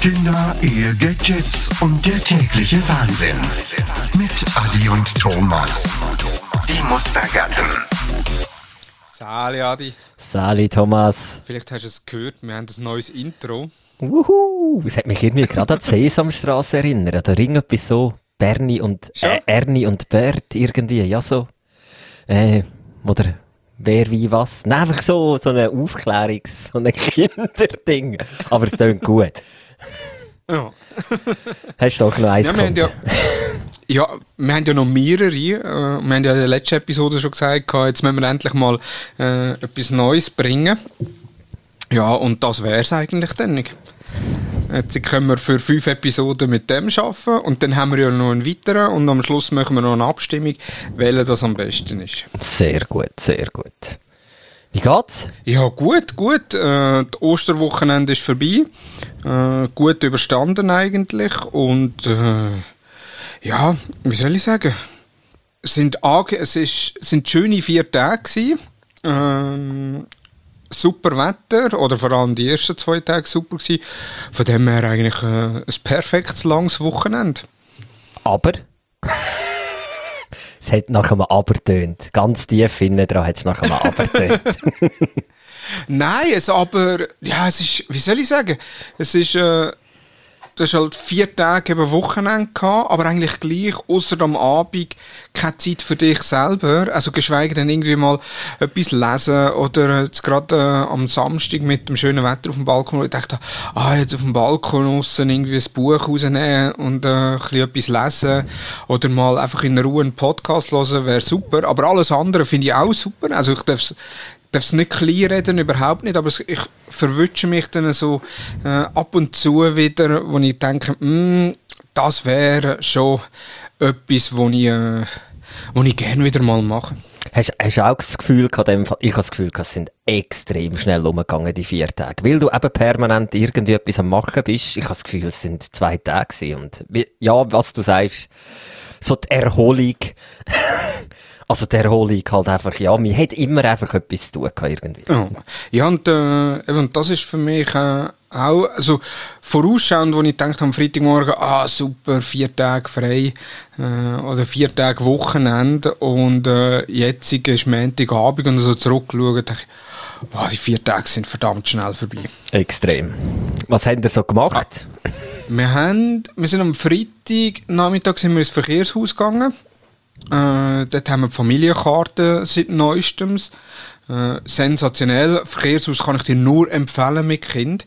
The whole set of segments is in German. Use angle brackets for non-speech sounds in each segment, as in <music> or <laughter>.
Kinder, Ehe, Gadgets und der tägliche Wahnsinn. Mit Adi und Thomas. Die Mustergatten. Sali, Adi. Sali, Thomas. Vielleicht hast du es gehört, wir haben ein neues Intro. Wuhu! Es hat mich irgendwie gerade an die Sesamstraße erinnert. Da ring etwas so. Bernie und, äh, Ernie und Bert irgendwie. Ja, so. Äh, oder wer, wie, was. Nein, einfach so, so eine Aufklärungs-, so ein <laughs> Kinderding. Aber es klingt gut. Ja. Hast du doch noch eins Ja, wir haben ja, <laughs> ja, wir haben ja noch mehrere. Äh, wir haben ja in der letzten Episode schon gesagt, jetzt müssen wir endlich mal äh, etwas Neues bringen. Ja, und das wäre es eigentlich dann. Jetzt können wir für fünf Episoden mit dem arbeiten und dann haben wir ja noch einen weiteren und am Schluss machen wir noch eine Abstimmung, welcher das am besten ist. Sehr gut, sehr gut. Wie geht's? Ja, gut, gut. Äh, das Osterwochenende ist vorbei. Äh, gut überstanden eigentlich. Und äh, ja, wie soll ich sagen? Es sind, es ist, sind schöne vier Tage gewesen. Ähm, super Wetter, oder vor allem die ersten zwei Tage super gewesen. Von dem her eigentlich äh, ein perfektes langes Wochenende. Aber? Es hat nach einem Aber tönt. Ganz tief innen dran hat es nach einem Aber tönt. <laughs> <laughs> Nein, es aber, ja, es ist, wie soll ich sagen, es ist, äh, du hast halt vier Tage eben Wochenende gehabt, aber eigentlich gleich, außer am Abend, keine Zeit für dich selber. Also geschweige denn irgendwie mal etwas lesen oder jetzt gerade äh, am Samstag mit dem schönen Wetter auf dem Balkon, wo ich dachte, ah, jetzt auf dem Balkon aussen irgendwie ein Buch rausnehmen und äh, ein bisschen etwas lesen oder mal einfach in Ruhe einen Podcast hören, wäre super. Aber alles andere finde ich auch super. Also ich darf darf es nicht klein reden, überhaupt nicht, aber ich verwünsche mich dann so äh, ab und zu wieder, wo ich denke, mm, das wäre schon etwas, wo ich, äh, wo ich gerne wieder mal mache. Hast, hast du auch das Gefühl gehabt, ich habe das Gefühl gehabt, es sind extrem schnell umgegangen, die vier Tage. Weil du eben permanent irgendwie etwas am Machen bist. Ich habe das Gefühl, es sind zwei Tage gewesen. Und wie, ja, was du sagst, so die Erholung <laughs> Also der Erholung halt einfach, ja, man hat immer einfach etwas zu tun irgendwie. Ja, ja und, äh, und das ist für mich äh, auch, also vorausschauend, wo ich denke am Freitagmorgen, ah super, vier Tage frei äh, oder vier Tage Wochenende und äh, jetzt ist Montagabend und so zurückschauen, denke ich, wow, die vier Tage sind verdammt schnell vorbei. Extrem. Was haben ihr so gemacht? Ja. Wir, haben, wir sind am Freitag Nachmittag sind wir ins Verkehrshaus gegangen äh, dort haben wir die Familienkarte seit neuestem. Äh, sensationell. Verkehrshaus kann ich dir nur empfehlen mit Kind.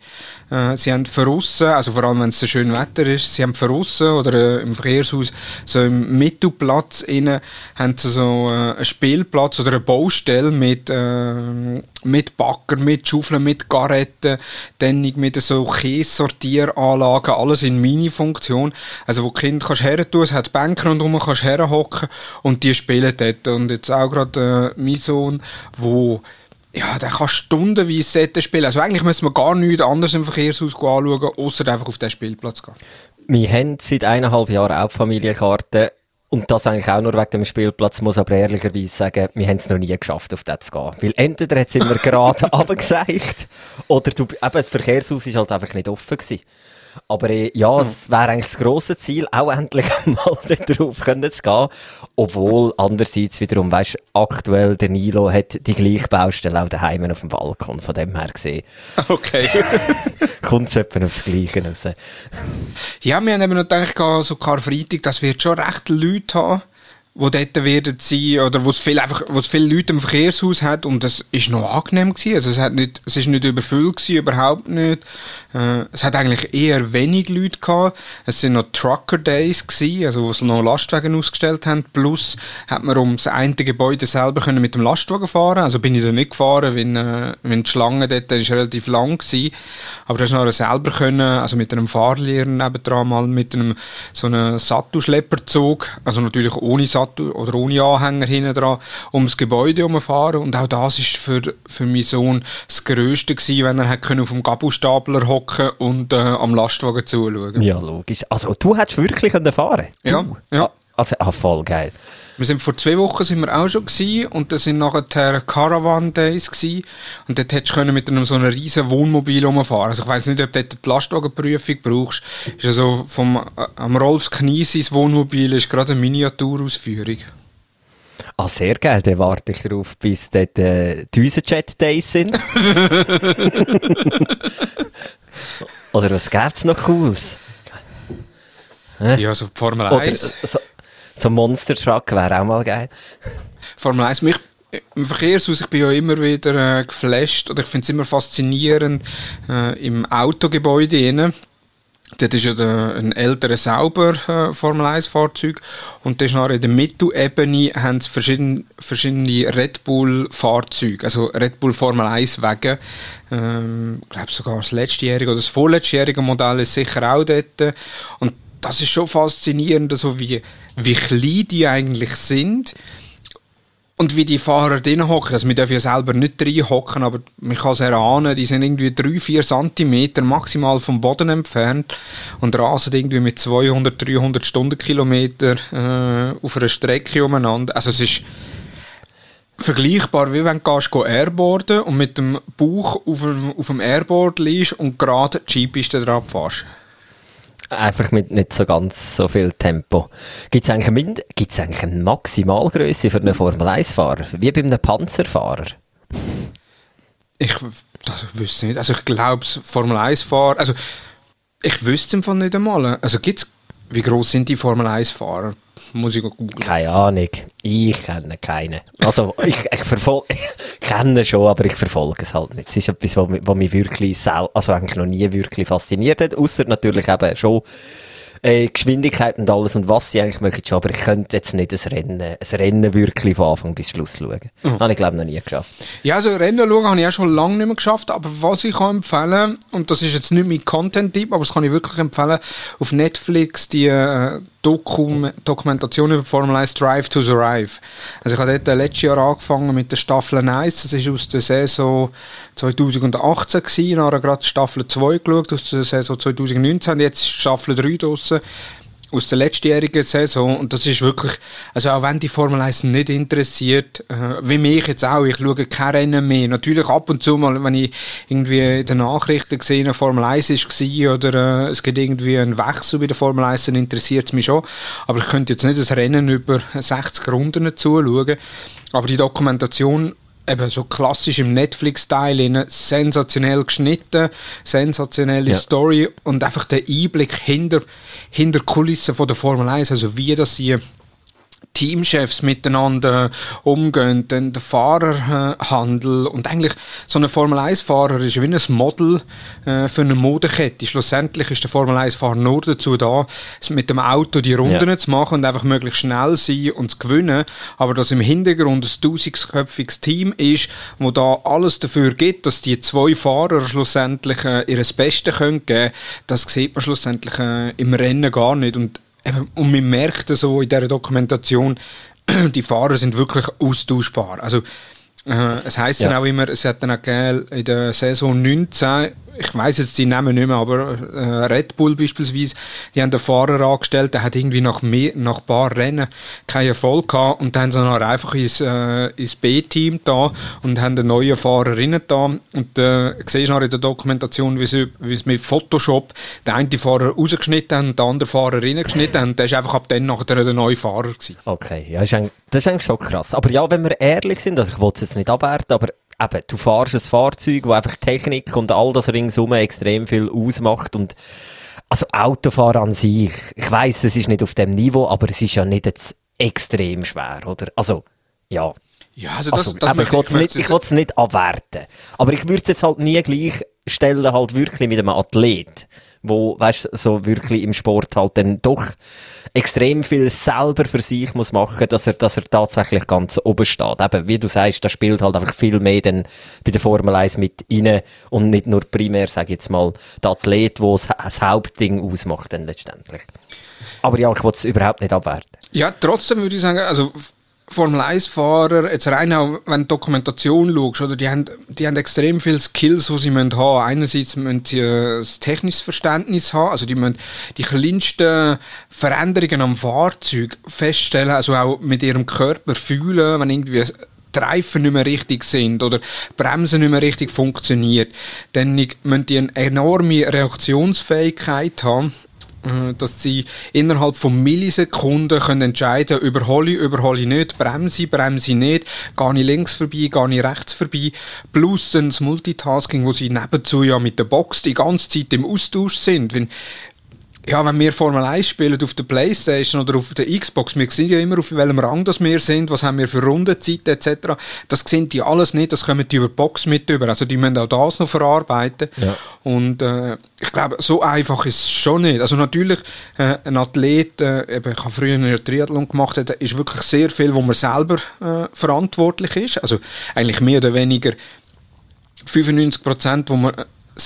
Äh, sie haben verrissen, also vor allem wenn es so schön Wetter ist, sie haben verrissen oder äh, im Verkehrshaus so im Mittelplatz innen haben sie so äh, einen Spielplatz oder eine Baustelle mit, äh, mit Backer, mit Schaufeln, mit Garetten, dann mit so Käsesortieranlagen, alles in Mini-Funktion. Also wo die Kinder kannst hertun, es hat Bänke rundherum, kannst herhocken und die spielen dort. Und jetzt auch gerade äh, mein Sohn, wo ja, der kann stundenweise spielen. Also eigentlich müssen wir gar nichts anderes im Verkehrshaus anschauen, außer einfach auf den Spielplatz gehen. Wir haben seit eineinhalb Jahren auch Familienkarten. Und das eigentlich auch nur wegen dem Spielplatz, muss aber ehrlicherweise sagen, wir haben es noch nie geschafft, auf das zu gehen. Weil entweder hat es immer <laughs> gerade runtergeseicht, oder du, eben, das Verkehrshaus war halt einfach nicht offen gewesen. Aber äh, ja, mhm. es wäre eigentlich das grosse Ziel, auch endlich <laughs> mal darauf können zu gehen. Obwohl, andererseits wiederum, weißt aktuell der Nilo hat die gleiche Baustelle auch daheim auf dem Balkon, von dem her gesehen. <laughs> Okay. <laughs> Kommt es etwa aufs Gleiche raus. Ja, wir haben eben noch gedacht, so Karfreitag, das wird schon recht Leute haben wo dort werden sein, oder wo es viel einfach, wo es viele Leute im Verkehrshaus hat und das ist noch angenehm gewesen. Also es hat nicht, es ist nicht überfüllt gewesen, überhaupt nicht. Äh, es hat eigentlich eher wenig Leute gehabt. Es sind noch Trucker Days gewesen, also wo sie noch Lastwagen ausgestellt haben. Plus hat man ums eine Gebäude selber können mit dem Lastwagen fahren. Also bin ich da nicht gefahren, wenn, äh, wenn die Schlange dort ist relativ lang gewesen. Aber da hast du noch selber können, also mit einem Fahrlehrer nebendran mal mit einem, so einem Sattelschlepperzug, also natürlich ohne Sattel Sattel oder ohne Anhänger hinten dran ums Gebäude herumfahren. Und auch das ist für, für meinen Sohn das Größte gewesen, wenn er hat auf dem Gabelstapler hocken und äh, am Lastwagen zuschauen. Ja, logisch. Also du hättest wirklich fahren Ja, ja. Also, ah, voll geil. Wir sind vor zwei Wochen sind wir auch schon gewesen, und das sind nachher Caravan Days gewesen, und dort hättest du mit einem so einem riesen Wohnmobil rumfahren. Also ich weiß nicht, ob du dort die Lastwagenprüfung brauchst. Ist also vom äh, am Rolfs Kniesis Wohnmobil ist gerade eine Miniaturausführung. Ah, sehr geil. Dann warte ich darauf, bis dort äh, die Düsenjet Days sind. <laughs> Oder was gäbe es noch Cooles? Ja, so Formel 1. Oder so, so ein Monster Truck wäre auch mal geil. Formel 1, mich, im Verkehrshaus, ich bin ja immer wieder äh, geflasht oder ich finde es immer faszinierend äh, im Autogebäude innen. Dort ist ja der, ein älterer Sauber äh, Formel 1 Fahrzeug und das ist nachher in der Mittelebene haben sie verschiedene, verschiedene Red Bull Fahrzeuge, also Red Bull Formel 1 Wege. Ähm, ich glaube sogar das letztjährige oder das vorletztjährige Modell ist sicher auch dort. Und das ist schon faszinierend, so wie, wie klein die eigentlich sind und wie die Fahrer drin hocken. Also wir dürfen ja selber nicht drin hocken, aber man kann es erahnen, die sind irgendwie 3-4 cm maximal vom Boden entfernt und rasen irgendwie mit 200, 300 Stundenkilometer äh, auf einer Strecke umeinander. Also es ist vergleichbar, wie wenn du gehst, airboarden und mit dem Bauch auf dem, auf dem Airboard liegst und gerade die Skipiste drauf fährst. Einfach mit nicht so ganz so viel Tempo. Gibt es eigentlich, gibt's eigentlich eine Maximalgröße für einen Formel-1-Fahrer? Wie bei einem Panzerfahrer? Ich das wüsste nicht. Also ich glaube, Formel-1-Fahrer... Also ich wüsste es nicht einmal. Also gibt's, wie groß sind die Formel-1-Fahrer? Muss ich googeln. Keine Ahnung. Ich kenne keinen. Also, ich, ich verfolge, <laughs> kenne schon, aber ich verfolge es halt nicht. Es ist etwas, was mich, was mich wirklich, sel also eigentlich noch nie wirklich fasziniert hat. Außer natürlich eben schon, äh, Geschwindigkeit und alles und was sie eigentlich möchten schon, aber ich könnte jetzt nicht ein Rennen, ein Rennen wirklich von Anfang bis Schluss schauen. Mhm. Habe ich glaube noch nie geschafft. Ja, also Rennen schauen habe ich auch schon lange nicht mehr geschafft, aber was ich kann empfehlen, und das ist jetzt nicht mein Content-Tipp, aber das kann ich wirklich empfehlen, auf Netflix die äh, Dokum Dokumentation über Formel 1 Drive to Survive. Also ich habe dort letztes Jahr angefangen mit der Staffel 1, das ist aus der Saison 2018 gewesen, dann habe ich gerade Staffel 2 geschaut, aus der Saison 2019, jetzt ist Staffel 3 draussen aus der letztjährigen Saison und das ist wirklich, also auch wenn die Formel 1 nicht interessiert, äh, wie mich jetzt auch, ich schaue keine Rennen mehr. Natürlich ab und zu mal, wenn ich irgendwie in den Nachrichten gesehen Formel 1 war oder äh, es gibt irgendwie einen Wechsel bei der Formel 1, dann interessiert es mich schon. Aber ich könnte jetzt nicht das Rennen über 60 Runden zuschauen. Aber die Dokumentation eben so klassisch im Netflix-Style, sensationell geschnitten, sensationelle ja. Story und einfach der Einblick hinter, hinter Kulissen von der Formel 1, also wie das sie Teamchefs miteinander umgehen, dann der Fahrerhandel und eigentlich so ein Formel-1-Fahrer ist wie ein Model äh, für eine Modekette. Schlussendlich ist der Formel-1-Fahrer nur dazu da, mit dem Auto die Runden ja. zu machen und einfach möglichst schnell sein und zu gewinnen, aber dass im Hintergrund ein tausendköpfiges Team ist, wo da alles dafür gibt, dass die zwei Fahrer schlussendlich äh, ihr Bestes können geben, das sieht man schlussendlich äh, im Rennen gar nicht und und man merkt so in dieser Dokumentation, <clears throat> die Fahrer sind wirklich austauschbar. Also, es heisst ja. dann auch immer, es hat dann auch in der Saison 19 ich weiß jetzt die Namen nicht mehr, aber äh, Red Bull beispielsweise, die haben den Fahrer angestellt, der hat irgendwie nach, mehr, nach ein paar Rennen keinen Erfolg gehabt und dann haben sie dann einfach ins, äh, ins B-Team da und haben einen neuen Fahrer rein da und äh, siehst du in der Dokumentation, wie sie, wie sie mit Photoshop den einen Fahrer rausgeschnitten haben und den anderen Fahrer reingeschnitten haben und der ist einfach ab dann nachher der neue Fahrer gewesen. Okay, ja, ist das ist eigentlich schon krass. Aber ja, wenn wir ehrlich sind, also ich wollte es jetzt nicht abwerten, aber eben, du fahrst ein Fahrzeug, wo einfach Technik und all das ringsum extrem viel ausmacht und also Autofahren an sich, ich weiß, es ist nicht auf dem Niveau, aber es ist ja nicht jetzt extrem schwer, oder? Also, ja. Ja, also das, also, das ich will es nicht, ich nicht abwerten. Aber ich würde es jetzt halt nie gleich stellen, halt wirklich mit einem Athlet wo, weißt, so wirklich im Sport halt dann doch extrem viel selber für sich muss machen, dass er, dass er tatsächlich ganz oben steht. Eben, wie du sagst, da spielt halt einfach viel mehr dann bei der Formel 1 mit rein und nicht nur primär, sag ich jetzt mal, der Athlet, der das, das Hauptding ausmacht dann letztendlich. Aber ja, ich wollte es überhaupt nicht abwerten. Ja, trotzdem würde ich sagen, also Formel-1-Fahrer, jetzt rein auch, wenn du Dokumentation schaust, oder, die, haben, die haben extrem viele Skills, die sie haben haben. Einerseits müssen sie äh, ein technisches Verständnis haben, also die müssen die kleinsten Veränderungen am Fahrzeug feststellen, also auch mit ihrem Körper fühlen, wenn irgendwie die Reifen nicht mehr richtig sind oder die Bremse nicht mehr richtig funktioniert, dann müssen die eine enorme Reaktionsfähigkeit haben. äh, dass sie innerhalb von Millisekunden können entscheiden können, überhole ich, überhole ich nicht, bremse ich, bremse ich nicht, gehe ich links vorbei, gehe ich rechts vorbei, plus dann das Multitasking, wo sie nebenzu ja mit der Box die ganze Zeit im Austausch sind. Wenn, ja, wenn wir Formel 1 spielen auf der Playstation oder auf der Xbox, wir sehen ja immer, auf welchem Rang das wir sind, was haben wir für Rundenzeiten etc. Das sehen die alles nicht, das kommen die über die Box mit über. Also die müssen auch das noch verarbeiten. Ja. Und äh, ich glaube, so einfach ist es schon nicht. Also natürlich, äh, ein Athlet, äh, eben, ich habe früher einen Triathlon gemacht, da ist wirklich sehr viel, wo man selber äh, verantwortlich ist. Also eigentlich mehr oder weniger 95 Prozent, wo man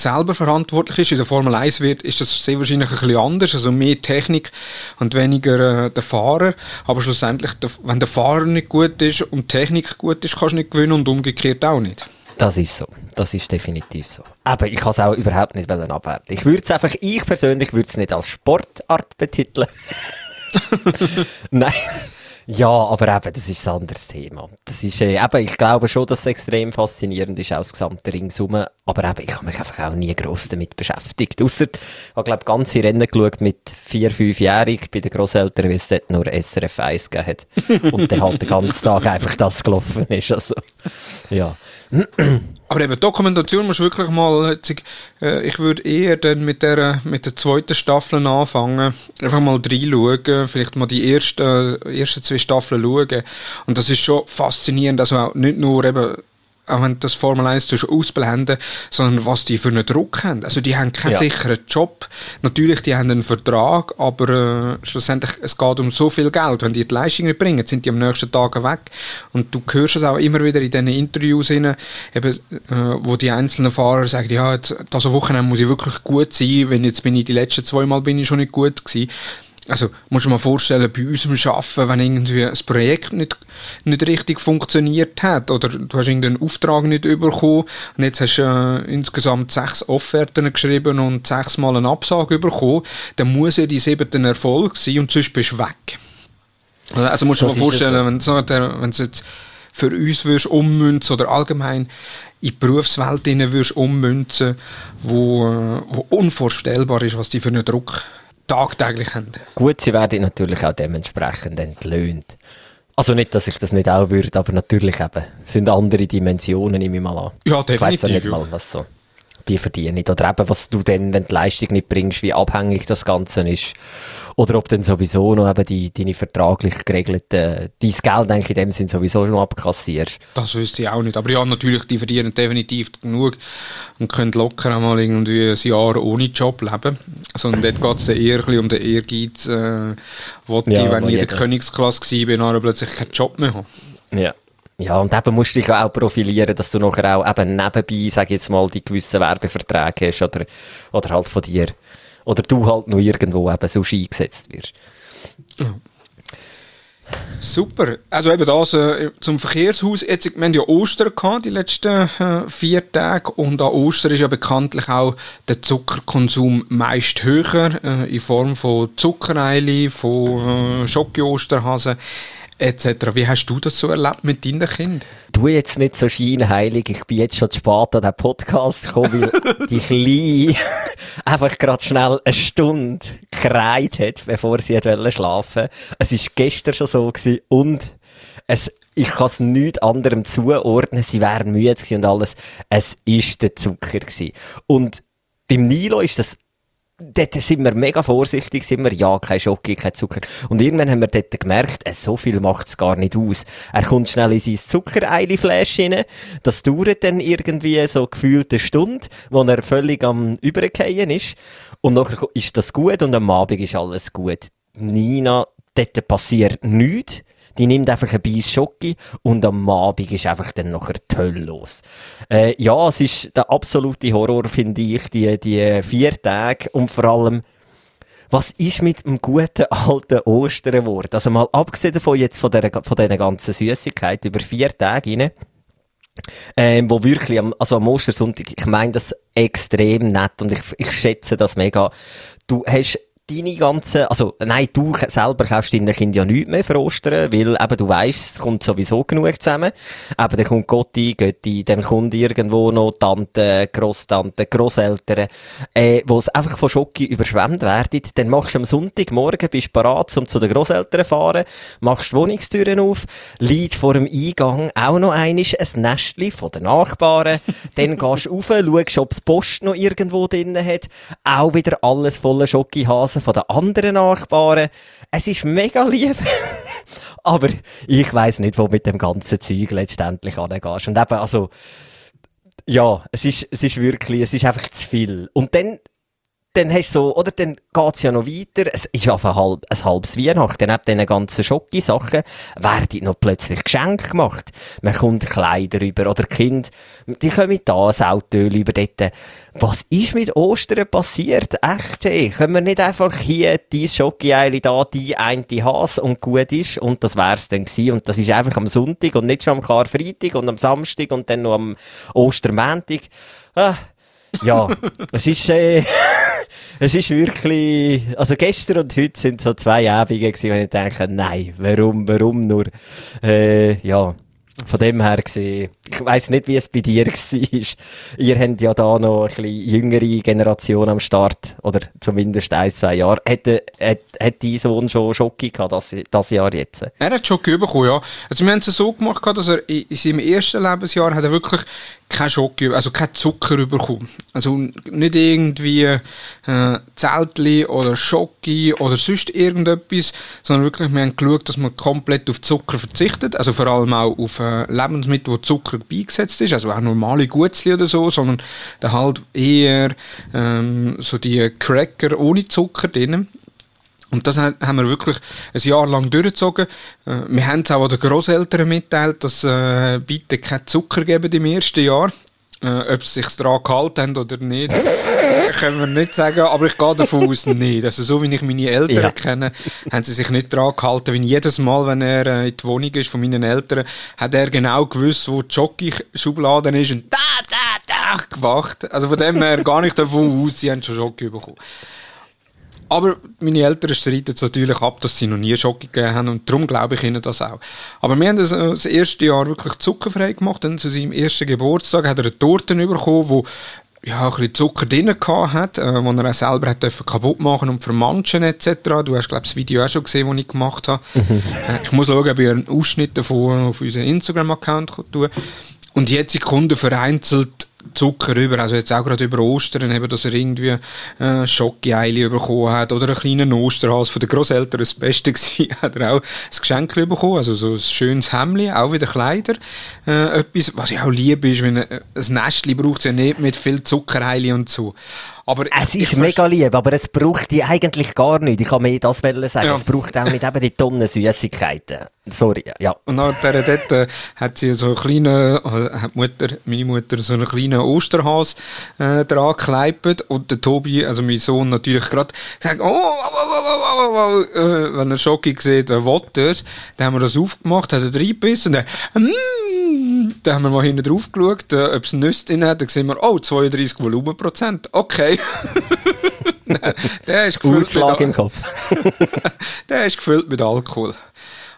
selber verantwortlich ist. In der Formel 1 wird, ist das sehr wahrscheinlich ein bisschen anders, also mehr Technik und weniger äh, der Fahrer. Aber schlussendlich, wenn der Fahrer nicht gut ist und die Technik gut ist, kannst du nicht gewinnen und umgekehrt auch nicht. Das ist so. Das ist definitiv so. Aber ich kann es auch überhaupt nicht abwerten. Ich würde es einfach, ich persönlich würde es nicht als Sportart betiteln. <laughs> Nein. Ja, aber eben, das ist ein anderes Thema. Das ist, äh, eben, ich glaube schon, dass es extrem faszinierend ist, aus gesamten Ringsum. Aber eben, ich habe mich einfach auch nie gross damit beschäftigt. Ausser, ich habe, glaube ganze Rennen geschaut mit vier, fünfjährig bei den Grosseltern, weil es dort nur SRF 1 gegeben hat. Und dann halt den ganzen Tag einfach das gelaufen ist. Also, ja. <clears throat> Aber eben, Dokumentation musst du wirklich mal, äh, ich würde eher dann mit der, mit der zweiten Staffel anfangen, einfach mal reinschauen, vielleicht mal die ersten, ersten zwei Staffeln schauen. Und das ist schon faszinierend, also auch nicht nur eben auch wenn du das Formel 1 ausblenden sondern was die für einen Druck haben. Also die haben keinen ja. sicheren Job. Natürlich, die haben einen Vertrag, aber äh, schlussendlich, es geht um so viel Geld. Wenn die die Leistung nicht bringen, sind die am nächsten Tag weg. Und du hörst es auch immer wieder in diesen Interviews, rein, eben, äh, wo die einzelnen Fahrer sagen, ja, jetzt, das Wochenende muss ich wirklich gut sein, wenn jetzt bin ich die letzten zwei Mal bin ich schon nicht gut gewesen. Also, musst du dir mal vorstellen, bei unserem Arbeiten, wenn irgendwie ein Projekt nicht, nicht richtig funktioniert hat oder du hast irgendeinen Auftrag nicht bekommen und jetzt hast du äh, insgesamt sechs Offerten geschrieben und sechsmal eine Absage bekommen, dann muss ja die siebte Erfolg sein und sonst bist du weg. Also musst du dir mal vorstellen, so. wenn es jetzt für uns würdest ummünzen oder allgemein in die Berufswelt würdest ummünzen, wo, äh, wo unvorstellbar ist, was die für einen Druck tagtäglich haben. Gut, sie werden natürlich auch dementsprechend entlöhnt. Also nicht, dass ich das nicht auch würde, aber natürlich eben. sind andere Dimensionen, nehme ich mal an. Ja, definitiv. Ich weiss ja nicht mal, was so die verdienen. Oder eben, was du dann, wenn du die Leistung nicht bringst, wie abhängig das Ganze ist. Oder ob dann sowieso noch eben die, deine vertraglich geregelten, dein Geld eigentlich in dem Sinn sowieso schon abkassierst. Das wüsste ich auch nicht. Aber ja, natürlich, die verdienen definitiv genug und können locker einmal irgendwie ein Jahr ohne Job leben. Sondern dort geht es eher ein um den Ehrgeiz, äh, wo ja, die, wenn ich in der Königsklasse war, dann plötzlich keinen Job mehr habe. Ja. Ja, und eben musst du dich auch profilieren, dass du nachher auch eben nebenbei, sag ich jetzt mal, die gewissen Werbeverträge hast oder, oder halt von dir, oder du halt noch irgendwo eben so eingesetzt wirst. Ja. Super. Also eben das äh, zum Verkehrshaus. Jetzt, wir haben ja Ostern gehabt, die letzten äh, vier Tage. Und an Ostern ist ja bekanntlich auch der Zuckerkonsum meist höher, äh, in Form von Zuckereili, von äh, Schoki-Osterhasen etc. Wie hast du das so erlebt mit deinen Kindern? Du jetzt nicht so scheinheilig, ich bin jetzt schon zu spät an den Podcast gekommen, weil <laughs> die Kleine einfach gerade schnell eine Stunde gekreit hat, bevor sie schlafen wollte. Es war gestern schon so gewesen und es, ich kann es nichts anderem zuordnen, sie wären müde und alles. Es war der Zucker gewesen. Und beim Nilo ist das dort sind wir mega vorsichtig, sind wir, ja, kein Schoki, kein Zucker. Und irgendwann haben wir dort gemerkt, äh, so viel macht es gar nicht aus. Er kommt schnell in sein Zuckereili-Flash rein. Das dauert dann irgendwie so gefühlt eine Stunde, wo er völlig am Übergehen ist. Und nachher ist das gut und am Abend ist alles gut. Nina, dort passiert nichts die nimmt einfach ein Beiß Schoki und am Abend ist einfach dann nachher die Hölle los. Äh, ja, es ist der absolute Horror, finde ich, die, die vier Tage und vor allem was ist mit dem guten alten Ostern geworden? Also mal abgesehen davon jetzt von dieser, von dieser ganzen Süßigkeit über vier Tage rein, ähm, wo wirklich am, also am Ostersonntag, ich meine das extrem nett und ich, ich schätze das mega. Du hast deine ganzen, also, nein, du selber kaufst deinen Kindern ja nichts mehr für Ostern, weil eben du weißt, es kommt sowieso genug zusammen. Eben, dann kommt Gotti, Götti, dann kommt irgendwo noch Tante, Grosstante, Grosseltern, äh, wo es einfach von Schocke überschwemmt werden. Dann machst du am Sonntagmorgen, bist parat, um zu den Grosseltern zu fahren, machst Wohnungstüren auf, liegt vor dem Eingang auch noch einisch ein Nestli von den Nachbarn, dann gehst du rauf, schaust, ob es Post noch irgendwo drin hat, auch wieder alles voller Schokihasen Von den anderen Nachbarn. Es ist mega lieb. <laughs> Aber ich weiß nicht, wo mit dem ganzen Zeug letztendlich angehst. Und eben, also, ja, es ist, es ist wirklich, es ist einfach zu viel. Und dann, dann hast du so, oder dann geht's ja noch weiter. Es ist auf ein, halb, ein halbes Weihnachten. Neben diesen ganzen Schocki-Sachen werden noch plötzlich Geschenke gemacht. Man kommt Kleider über oder Kind, die kommen da ein Auto über dort. Was ist mit Ostern passiert? Echt, ey. Können wir nicht einfach hier die Schocki-Eile da, die eine Hase und gut ist und das wär's dann gewesen. Und das ist einfach am Sonntag und nicht schon am Karfreitag und am Samstag und dann noch am Ostermäntig. Ah, ja, es ist, äh, <laughs> es ist wirklich, also gestern und heute sind so zwei Abende gewesen, wenn ich denke, nein, warum, warum nur, äh, ja, von dem her gesehen, ich weiss nicht, wie es bei dir <laughs> war. Ihr habt ja da noch ein bisschen jüngere Generation am Start, oder zumindest ein, zwei Jahre. Hat, hat, hat dein Sohn schon Schocke gehabt, das, das Jahr jetzt? Er hat Schocke bekommen, ja. Also wir haben es so gemacht, dass er in seinem ersten Lebensjahr hat er wirklich kein Schock, also kein Zucker bekommen. Also nicht irgendwie äh, Zeltli oder Schocki oder sonst irgendetwas, sondern wirklich, wir haben geschaut, dass man komplett auf Zucker verzichtet, also vor allem auch auf äh, Lebensmittel, wo Zucker beigesetzt ist, also auch normale Gutzli oder so, sondern dann halt eher ähm, so die Cracker ohne Zucker drin. Und das haben wir wirklich ein Jahr lang durchgezogen. Äh, wir haben es auch den Großeltern mitteilt, dass äh, bitte keinen Zucker geben im ersten Jahr. Äh, ob sie sich daran gehalten haben oder nicht, <laughs> können wir nicht sagen, aber ich gehe davon aus, <laughs> nicht. Also so wie ich meine Eltern ja. kenne, haben sie sich nicht daran gehalten. Weil jedes Mal, wenn er äh, in die Wohnung ist von meinen Eltern, hat er genau gewusst, wo die Jockey-Schublade ist und da, da, da gewacht. Also von dem her <laughs> gar nicht davon aus, sie haben schon Jockey bekommen. Aber meine Eltern streiten es natürlich ab, dass sie noch nie Schocke gegeben haben und darum glaube ich ihnen das auch. Aber wir haben das, äh, das erste Jahr wirklich zuckerfrei gemacht. Dann zu seinem ersten Geburtstag hat er eine Torte bekommen, wo ja, ein bisschen Zucker drin hat, äh, wo er auch selber hat kaputt machen und vermanschen etc. Du hast, glaube ich, das Video auch schon gesehen, das ich gemacht habe. Mhm. Äh, ich muss schauen, ob ich einen Ausschnitt davon auf unseren Instagram-Account tue. Und jetzt Kunden vereinzelt Zucker über, also jetzt auch gerade über Ostern, eben, dass er irgendwie äh, Schokoeile bekommen hat oder einen kleinen Osterhals von den Großeltern, das Beste <laughs> war, hat er auch ein Geschenk bekommen, also so ein schönes Hemd, auch wieder Kleider, äh, etwas, was ich auch liebe, ist, wenn ein Nestchen braucht ja nicht mit viel Zuckereile und so. Aber es ist mega lieb, aber es braucht die eigentlich gar nicht. Ich kann mir das sagen. Ja. Es braucht auch nicht eben die Tonnen Süßigkeiten. Sorry, ja. Und nach der dort äh, hat sie so einen kleinen, äh, hat Mutter, meine Mutter so einen kleinen Osterhas äh, dran gekleibt und der Tobi, also mein Sohn natürlich gerade gesagt, oh, oh, oh, oh, oh, oh, äh, wenn er Schocki sieht, äh, will er, dann haben wir das aufgemacht, hat er reingebissen und dann, mm, dann haben wir mal hinten drauf geschaut, äh, ob es Nüsse drin hat, dann sehen wir, oh, 32 Volumenprozent, okay. <laughs> der ist gefüllt mit im Kopf. <laughs> der ist gefüllt mit Alkohol.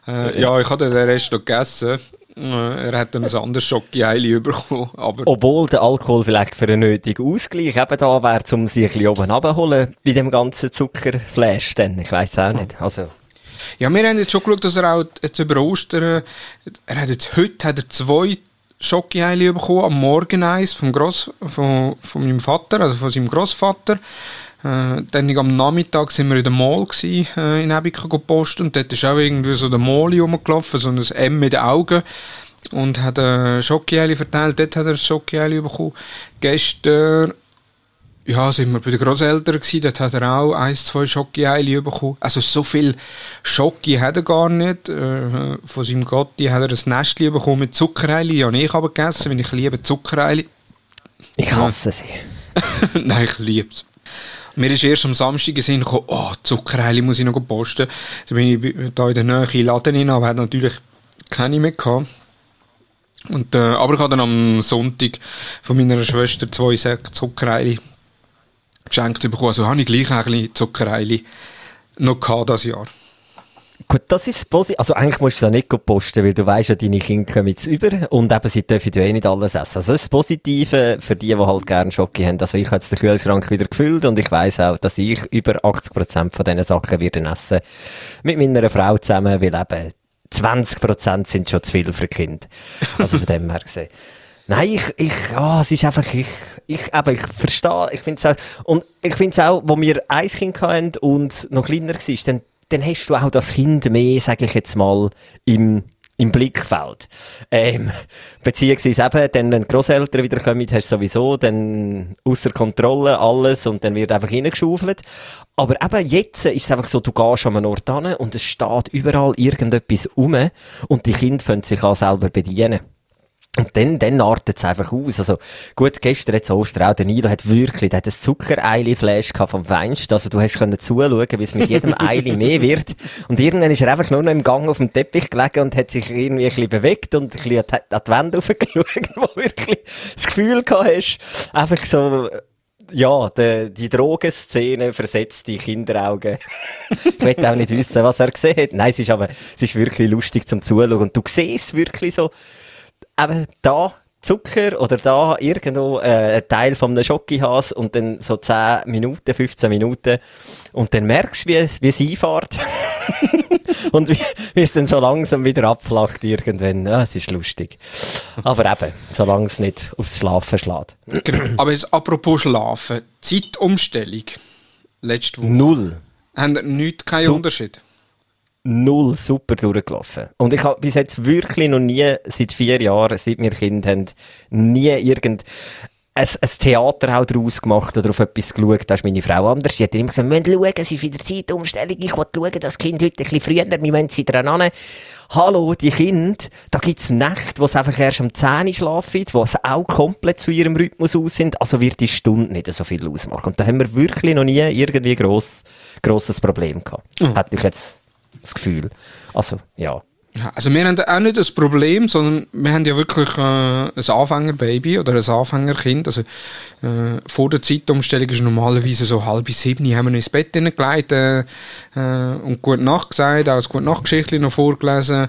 Äh, ja, ich habe den Rest noch gegessen. Äh, er hat dann ein anderes Schokoeile bekommen. Aber Obwohl der Alkohol vielleicht für einen nötigen Ausgleich eben da wäre, um sich ein bisschen oben abzuholen bei dem ganzen Zuckerflash. Dann. Ich weiß es auch nicht. Also. Ja, wir haben jetzt schon geschaut, dass er auch jetzt über Ostern, er hat jetzt heute hat er zwei Schokoeile bekommen, am Morgen eins vom Gross, von, von meinem Vater, also von seinem Großvater. Äh, dann am Nachmittag sind wir in der Mall gewesen, äh, in Ebika gepostet und dort ist auch irgendwie so der Mall rumgelaufen, so ein M mit den Augen und hat ein Schokoeile verteilt. Dort hat er ein Schokoeile bekommen. Gestern ja, sind wir bei den Großeltern gewesen, dort hat er auch ein, zwei Schokoeile bekommen. Also so viel Schoki hat er gar nicht. Äh, von seinem Gotti hat er ein Nestchen bekommen mit Zuckereile. Ja, ich aber gegessen, weil ich liebe Zuckereile. Ich hasse sie. <laughs> Nein, ich liebe es. Mir ist erst am Samstag gesehen, oh, Zuckereile muss ich noch posten. Dann bin ich da in der Nähe in den Laden rein, aber hatte natürlich keine mehr gehabt. Und, äh, aber ich habe dann am Sonntag von meiner Schwester zwei Säcke Zuckereile geschenkt bekommen. Also habe ich gleich ein bisschen Zuckereile noch gehabt dieses Jahr. Gut, das ist positiv. Also eigentlich musst du es auch nicht posten, weil du weißt ja, deine Kinder kommen jetzt über und eben, sie dürfen ja eh nicht alles essen. Also das ist das Positive für die, die halt gerne Schoki haben. Also ich habe jetzt den Kühlschrank wieder gefüllt und ich weiss auch, dass ich über 80% von diesen Sachen werde essen. Mit meiner Frau zusammen, weil eben 20% sind schon zu viel für Kind. Also von dem her gesehen. Nein, ich, ich, ah, oh, es ist einfach, ich, ich, eben, ich verstehe, ich finde es auch, und ich finde es auch, wo wir ein Kind hatten und noch kleiner war, dann dann hast du auch das Kind mehr, sage ich jetzt mal, im, im Blickfeld. Ähm, beziehungsweise eben, dann, wenn die Grosseltern wieder kommen, hast du sowieso dann außer Kontrolle alles und dann wird einfach reingeschaufelt. Aber eben jetzt ist es einfach so, du gehst an einen Ort hin und es steht überall irgendetwas um und die Kinder können sich auch selber bedienen. Und dann, dann artet es einfach aus. Also, gut, gestern jetzt Osterau, der Nilo hat wirklich, der hat ein Zuckereili-Flash vom Feinsten. Also, du hast können zuschauen, wie es mit jedem <laughs> Eili mehr wird. Und irgendwann ist er einfach nur noch im Gang auf dem Teppich gelegen und hat sich irgendwie ein bisschen bewegt und ein bisschen an die Wände aufgeschaut, <laughs> wo wirklich das Gefühl gehabt hast, einfach so, ja, die, die Drogenszene versetzt die Kinderaugen. ich will auch nicht wissen, was er gesehen hat. Nein, es ist aber, es ist wirklich lustig zum Zuschauen. Und du siehst es wirklich so, eben da Zucker oder da irgendwo äh, ein Teil von einem Schokihas und dann so 10 Minuten, 15 Minuten und dann merkst du, wie, wie es einfährt <laughs> und wie, wie es dann so langsam wieder abflacht irgendwann. Ja, es ist lustig. Aber eben, solange es nicht aufs Schlafen schlägt. <clears throat> Aber jetzt apropos Schlafen, Zeitumstellung. Letzte Woche. Null. Haben nichts, keinen Unterschied? Null super durchgelaufen. Und ich habe bis jetzt wirklich noch nie, seit vier Jahren, seit wir Kind haben, nie irgend ein, ein Theater auch daraus gemacht oder auf etwas geschaut. Da ist meine Frau anders. Sie hat immer gesagt, wir müssen schauen, es ist wieder Zeitumstellung. Ich will schauen, das Kind heute ein bisschen früher, wir müssen sie dran an. Hallo, die Kinder, da gibt's Nächte, wo sie einfach erst um 10 Uhr schlafen, wo sie auch komplett zu ihrem Rhythmus aus sind. Also wird die Stunde nicht so viel ausmachen. Und da haben wir wirklich noch nie irgendwie gross, grosses Problem gehabt. Hätte ich jetzt das Gefühl. Also, ja. Also wir haben auch nicht das Problem, sondern wir haben ja wirklich äh, ein Anfängerbaby oder ein Anfängerkind. Also äh, vor der Zeitumstellung ist normalerweise so halb sieben, haben wir ins Bett hineingelegt äh, äh, und gute Nacht gesagt, auch das gute Nachtgeschichtchen noch vorgelesen.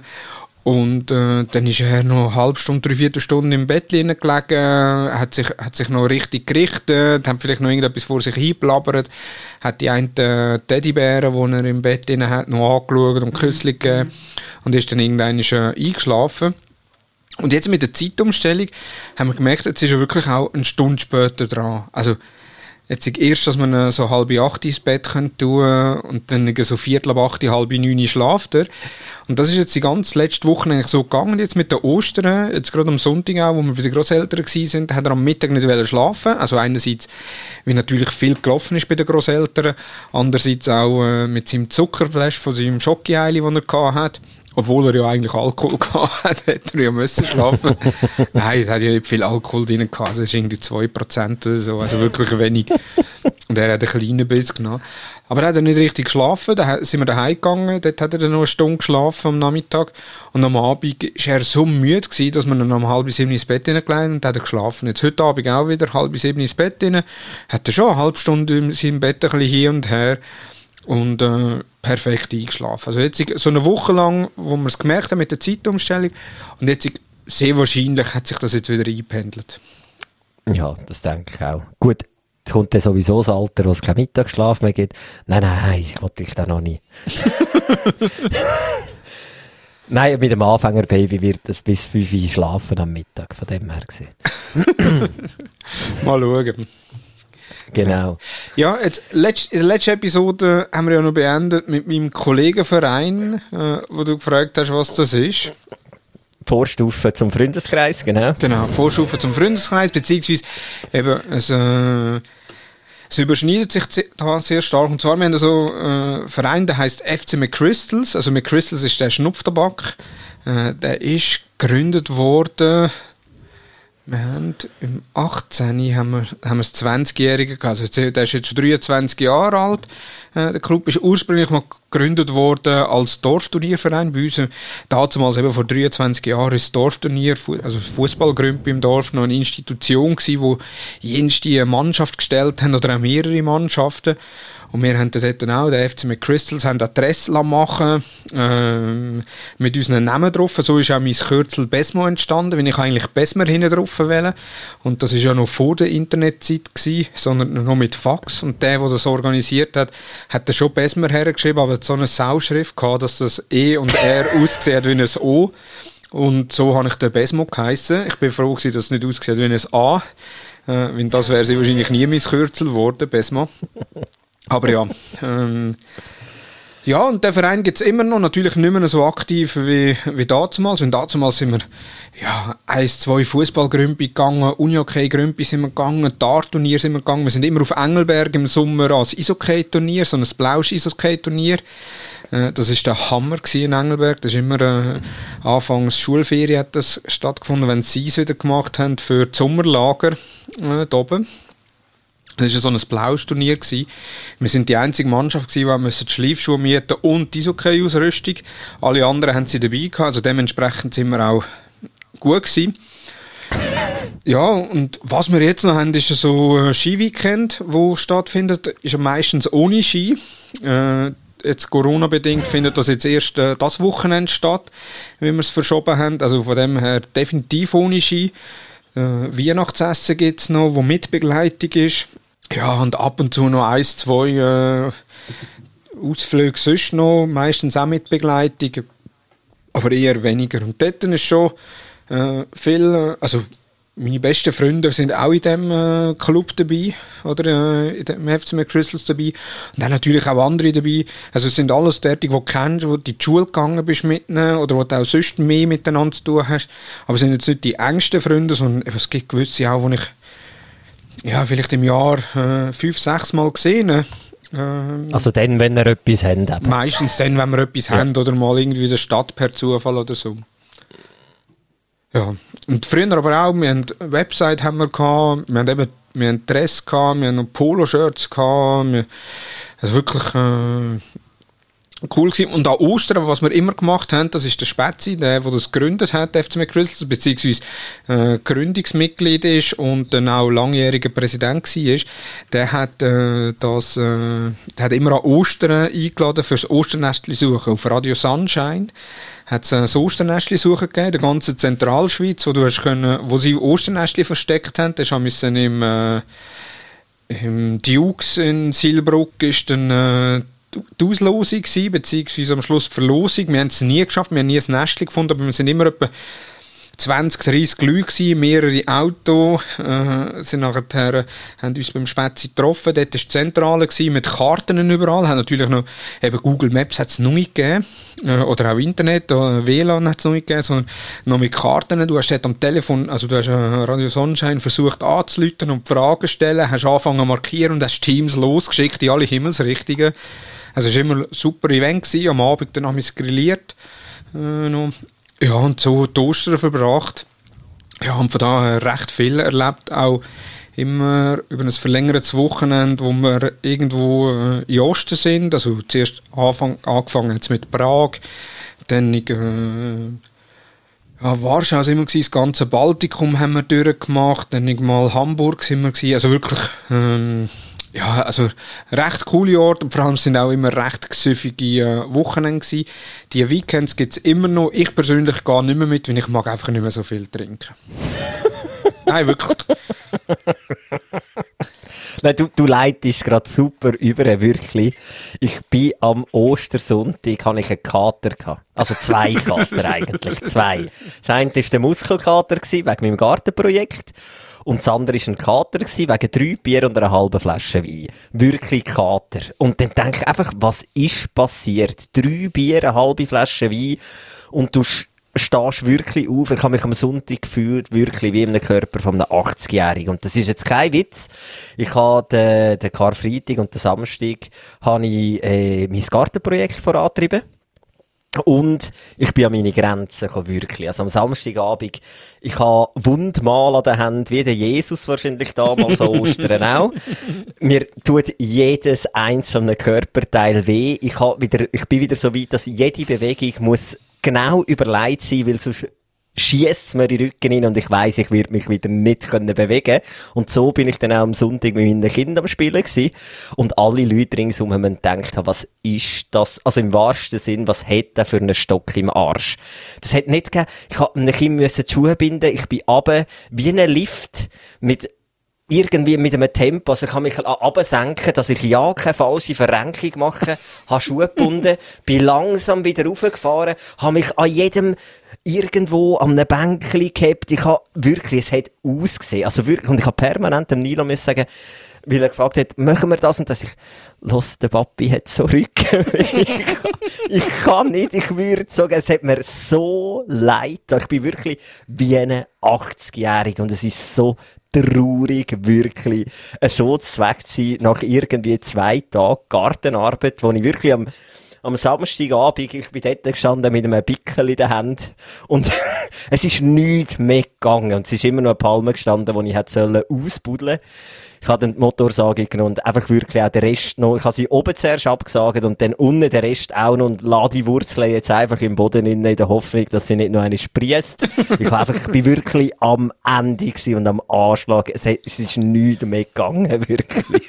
Und äh, dann ist er noch eine halbe Stunde, dreiviertel Stunde im Bett gelegen, hat sich, hat sich noch richtig gerichtet, hat vielleicht noch irgendetwas vor sich hinblabbert, hat die einen äh, Teddybären, die er im Bett drin hat, noch angeschaut und Küssli gegeben und ist dann irgendwann äh, eingeschlafen. Und jetzt mit der Zeitumstellung haben wir gemerkt, jetzt ist er wirklich auch eine Stunde später dran. Also jetzt erst, dass man äh, so halb acht ins Bett können tun und dann so viertel ab acht, halb neun schlaft er. Und das ist jetzt die ganze letzte Woche eigentlich so gegangen, jetzt mit den Ostern, jetzt gerade am Sonntag auch, wo wir bei den Grosseltern sind, hat er am Mittag nicht schlafen. Also einerseits, wie natürlich viel gelaufen ist bei den Grosseltern, andererseits auch äh, mit seinem Zuckerflash von seinem Schokieili, den er gehabt hat. Obwohl er ja eigentlich Alkohol <laughs> gehabt hat, hätte er ja müssen schlafen. <laughs> Nein, es hat ja nicht viel Alkohol drin gehabt, es ist irgendwie 2% oder so, also wirklich wenig. Und er hat einen kleinen Biss genommen. Aber er hat nicht richtig geschlafen, da sind wir daheim gegangen, dort hat er dann noch eine Stunde geschlafen am Nachmittag. Und am Abend war er so müde, gewesen, dass man ihn um halb sieben ins Bett hineingelegt und hat er geschlafen. Jetzt heute Abend auch wieder halb sieben ins Bett hinein, hat er schon eine halbe Stunde in seinem Bett ein bisschen hin und her und äh, perfekt eingeschlafen. Also jetzt so eine Woche lang, wo wir es gemerkt haben mit der Zeitumstellung und jetzt sehr wahrscheinlich hat sich das jetzt wieder eingependelt. Ja, das denke ich auch. Gut, jetzt kommt dann sowieso das Alter, wo es keinen Mittagsschlaf mehr gibt. Nein, nein, ich wollte dich da noch nie. <laughs> Nein, mit dem Anfängerbaby wird es bis 5 Uhr schlafen am Mittag, von dem her gesehen. <laughs> Mal schauen. Genau. Ja, jetzt, letzt, in der letzten Episode haben wir ja noch beendet mit meinem Kollegenverein, äh, wo du gefragt hast, was das ist. Vorstufe zum Freundeskreis, genau. Genau, Vorstufe zum Freundeskreis, beziehungsweise eben, es, äh, es überschneidet sich da sehr stark. Und zwar, wir haben so äh, Verein, der heißt FC McChrystals. Also McChrystals ist der Schnupftabak. Äh, der ist gegründet worden wir haben im 18. haben wir, haben wir das 20-Jährige gehabt. Also der ist jetzt schon 23 Jahre alt. Äh, der Club ist ursprünglich mal gegründet worden als Dorfturnierverein bei uns. Damals eben vor 23 Jahren ist das Dorfturnier, also das Fußballgrümpel im Dorf, noch eine Institution gewesen, wo jenste Mannschaft gestellt haben oder auch mehrere Mannschaften. Und wir haben dort auch, der FC mit Crystals, haben Adresse machen ähm, mit unseren Namen drauf. So ist auch mein Kürzel Besmo entstanden, wenn ich eigentlich Besmer hinten drauf wähle. Und das ist ja noch vor der Internetzeit gewesen, sondern noch mit Fax. Und der, der das organisiert hat, hat da schon Besmer hergeschrieben, aber so eine Sauschrift gehabt, dass das E und R <laughs> aussieht wie ein O. Und so habe ich den Besmo geheissen. Ich bin froh, dass es nicht aussieht wie ein A. Äh, das wäre sie wahrscheinlich nie mein Kürzel geworden, Besmo. <laughs> Aber ja, ähm, ja, und der Verein gibt es immer noch, natürlich nicht mehr so aktiv wie, wie damals. Und damals sind wir ja, eins, zwei Fußballgrümpi gegangen, Unihockey-Grümpi sind wir gegangen, Dart-Turnier sind wir gegangen. Wir sind immer auf Engelberg im Sommer als Isokay-Turnier, so ein blaues Isokay-Turnier. Äh, das ist der Hammer in Engelberg. Das ist immer äh, Anfangs Schulferien hat das stattgefunden, wenn sie es wieder gemacht haben für das Sommerlager äh, oben. Das war so ein blaues Turnier. Gewesen. Wir sind die einzige Mannschaft, gewesen, die die Schleifschuhe mieten und die Eishockey-Ausrüstung. Alle anderen haben sie dabei gehabt, also dementsprechend sind wir auch gut gewesen. Ja, und was wir jetzt noch haben, ist so ein Skiweekend, wo stattfindet, ist meistens ohne Ski. Äh, jetzt Corona-bedingt findet das jetzt erst äh, das Wochenende statt, wie wir es verschoben haben. Also von dem her definitiv ohne Ski. Äh, Weihnachtsessen gibt es noch, wo mit Begleitung ist. Ja, und ab und zu noch ein, zwei äh, Ausflüge sonst noch, meistens auch mit Begleitung, aber eher weniger. Und dort ist schon äh, viel, äh, also meine besten Freunde sind auch in dem äh, Club dabei, oder äh, in dem FC Crystals dabei. Und dann natürlich auch andere dabei. Also es sind alles dort, die du kennst, wo du in die Schule gegangen bist mit ihnen, oder wo du auch sonst mehr miteinander zu tun hast. Aber es sind jetzt nicht die engsten Freunde, sondern es gibt gewisse auch, wo ich ja, vielleicht im Jahr äh, fünf, sechs Mal gesehen. Ähm, also dann, wenn wir etwas haben. Eben. Meistens dann, wenn wir etwas ja. haben oder mal irgendwie in der Stadt per Zufall oder so. Ja, und früher aber auch, wir haben eine Website haben wir gehabt, wir haben eben wir haben Dress gehabt, wir haben Poloshirts gehabt, wir, also wirklich äh, cool gewesen. Und an Ostern, was wir immer gemacht haben, das ist der Spätzi, der, der das gegründet hat, FC McChrystal, beziehungsweise äh, Gründungsmitglied ist und dann auch langjähriger Präsident war, der hat äh, das, äh, der hat immer an Ostern eingeladen fürs Osternestli suchen auf Radio Sunshine hat es ein Osternestli suchen gegeben, der ganzen Zentralschweiz, wo du hast können, wo sie Osternestli versteckt haben. Das haben wir im, äh, im Dukes in Silbruck ist dann äh, die Auslosung gewesen, beziehungsweise am Schluss die Verlosung. Wir haben es nie geschafft, wir haben nie ein Nestchen gefunden, aber wir sind immer etwa 20, 30 Leute gewesen, mehrere Autos, äh, sind nachher, haben uns beim Spätzi getroffen, dort war die Zentrale gewesen, mit Karten überall, haben natürlich noch, eben Google Maps hat es noch nicht gegeben, äh, oder auch Internet, oder WLAN hat es noch nicht gegeben, sondern noch mit Karten, du hast dort am Telefon, also du hast äh, Radio Sonnenschein versucht anzuleiten und Fragen zu stellen, hast angefangen zu markieren und hast Teams losgeschickt in alle Himmelsrichtungen, also es war immer ein super Event, gewesen. am Abend dann haben wir es grilliert. Äh. Ja, und so die Ostern verbracht. Ja, haben von daher recht viel erlebt, auch immer über ein verlängertes Wochenende, wo wir irgendwo äh, in Osten sind. Also zuerst Anfang, angefangen jetzt mit Prag, dann äh, ja, Warschau sind wir gewesen, das ganze Baltikum haben wir durchgemacht, dann mal Hamburg sind wir gewesen. Also wirklich ähm, ja, also recht coole Orte und vor allem sind auch immer recht gesüffige äh, Wochenende gewesen. Die Weekends gibt es immer noch. Ich persönlich gehe nicht mehr mit, weil ich mag einfach nicht mehr so viel trinken. <laughs> Nein, wirklich. Nein, du, du leitest gerade super über, wirklich. Ich bin am Ostersonntag, habe ich einen Kater gehabt. Also zwei <laughs> Kater eigentlich, zwei. Das eine war der Muskelkater wegen meinem Gartenprojekt. Und das andere war ein Kater gewesen, wegen drei Bier und einer halben Flasche Wein. Wirklich Kater. Und dann denke ich einfach, was ist passiert? Drei Bier, eine halbe Flasche Wein und du stehst wirklich auf. Ich habe mich am Sonntag gefühlt, wirklich wie einem Körper von einem 80-Jährigen. Und das ist jetzt kein Witz. Ich habe den, den Karfreitag und den Samstag habe ich, äh, mein Gartenprojekt vorantrieben. Und ich bin an meine Grenzen gekommen, wirklich. Also am Samstagabend, ich habe Wundmal an der Hand, wie der Jesus wahrscheinlich damals an Ostern auch. <laughs> Mir tut jedes einzelne Körperteil weh. Ich, hab wieder, ich bin wieder so weit, dass jede Bewegung muss genau überlegt sein, weil sonst schießt mir die Rücken hin und ich weiß, ich werde mich wieder nicht können bewegen. Und so bin ich dann auch am Sonntag mit meinen Kindern am Spielen gewesen. Und alle Leute ringsum haben gedacht, was ist das? Also im wahrsten Sinn, was hat der für einen Stock im Arsch? Das hat nicht gegeben, ich hab einem Kind müssen die Schuhe binden, ich bin runter, wie ein Lift, mit irgendwie mit einem Tempo, also ich kann mich absenken, dass ich ja keine falsche Verrenkung mache, <laughs> habe Schuhe gebunden, bin langsam wieder raufgefahren, habe mich an jedem irgendwo an einem Bänkchen gehabt. Ich habe wirklich, es hat ausgesehen. Also wirklich, und ich habe permanent dem Nilo müssen sagen, weil er gefragt hat, machen wir das? Und dass ich, los, der Papi hat so Rücken. <laughs> ich, ich, kann nicht, ich würde sagen, es hat mir so leid. Ich bin wirklich wie eine 80-Jährige und es ist so traurig, wirklich, so zu Zweck zu sein, nach irgendwie zwei Tagen Gartenarbeit, wo ich wirklich am, am Samstagabend, ich bin dort gestanden mit einem Pickel in der Hand und <laughs> es ist nichts mehr gegangen und es ist immer noch eine Palme gestanden, die ich hätte ausbuddeln ich habe dann die Motorsage genommen und einfach wirklich auch den Rest noch, ich habe sie oben zuerst abgesagt und dann unten den Rest auch noch und lade die Wurzeln jetzt einfach im Boden in, in der Hoffnung, dass sie nicht noch eine sprießt. ich, einfach, ich bin wirklich am Ende und am Anschlag. Es, es ist nichts mehr gegangen, <laughs> wirklich.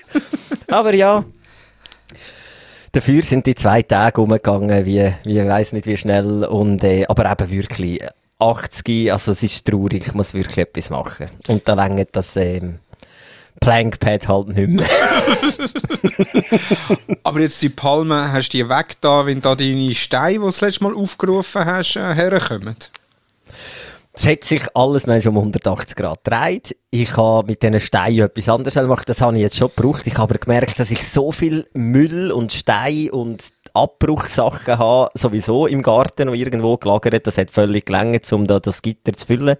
Aber ja, Dafür sind die zwei Tage umgegangen, wie, wie weiss nicht wie schnell. Und, äh, aber eben wirklich 80, also es ist traurig, ich muss wirklich etwas machen. Und da längert das ähm, Plankpad halt nicht mehr. <laughs> aber jetzt die Palme, hast du die weg da, wenn da deine Steine, die du das letzte Mal aufgerufen hast, äh, herkommen? Es hat sich alles noch um 180 Grad gedreht. Ich habe mit diesen Steinen etwas anderes gemacht. Das habe ich jetzt schon gebraucht. Ich habe aber gemerkt, dass ich so viel Müll und Stein und Abbruchsachen habe, sowieso im Garten noch irgendwo gelagert. Das hat völlig gelangt, um da das Gitter zu füllen.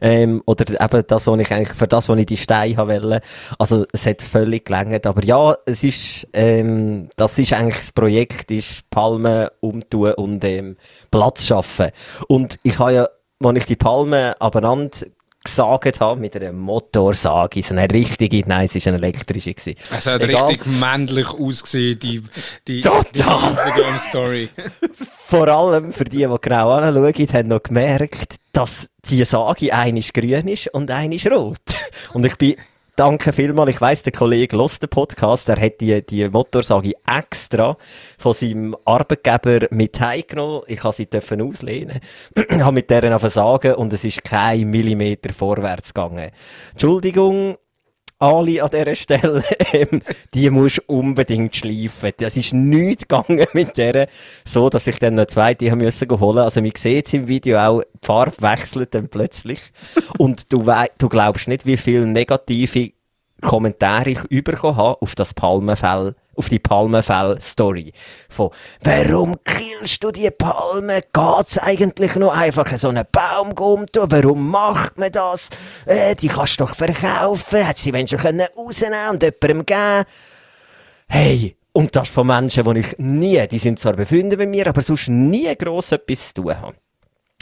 Ähm, oder eben das, was ich eigentlich, für das, was ich die Steine haben wollte. Also, es hat völlig gelangt. Aber ja, es ist, ähm, das ist eigentlich das Projekt, ist Palmen umtun und, ähm, Platz schaffen. Und ich habe ja als ich die Palme abeinander gesagt habe, mit einer Motorsage, so eine richtige, nein, es war eine elektrische. Gewesen. Es hat Egal. richtig männlich ausgesehen, die, die, die Instagram-Story. <laughs> Vor allem für die, die genau anschauen, haben noch gemerkt, dass die Sage eine grün ist und eine rot. Und ich bin Danke vielmals. Ich weiss, der Kollege lost den Podcast. Er hat die, die Motorsage extra von seinem Arbeitgeber mit heimgenommen. Ich habe sie dürfen auslehnen. <clears throat> habe mit deren sagen und es ist kein Millimeter vorwärts gegangen. Entschuldigung, Ali an dieser Stelle, <laughs> ähm, die musst unbedingt schleifen. Das ist nichts gegangen mit der, so dass ich dann eine zweite haben müssen holen. Also man sieht es im Video auch, die Farbe wechselt dann plötzlich. Und du, du glaubst nicht, wie viele negative Kommentare ich bekommen habe auf das Palmenfell, auf die Palmenfell-Story. Von, warum killst du die Palme? Geht's eigentlich noch einfach so einen Baum umtun? Warum macht man das? Äh, die kannst du doch verkaufen. Hättest du die schon rausnehmen und jemandem geben Hey, und das von Menschen, die ich nie, die sind zwar befreundet mit mir, aber sonst nie gross etwas zu tun haben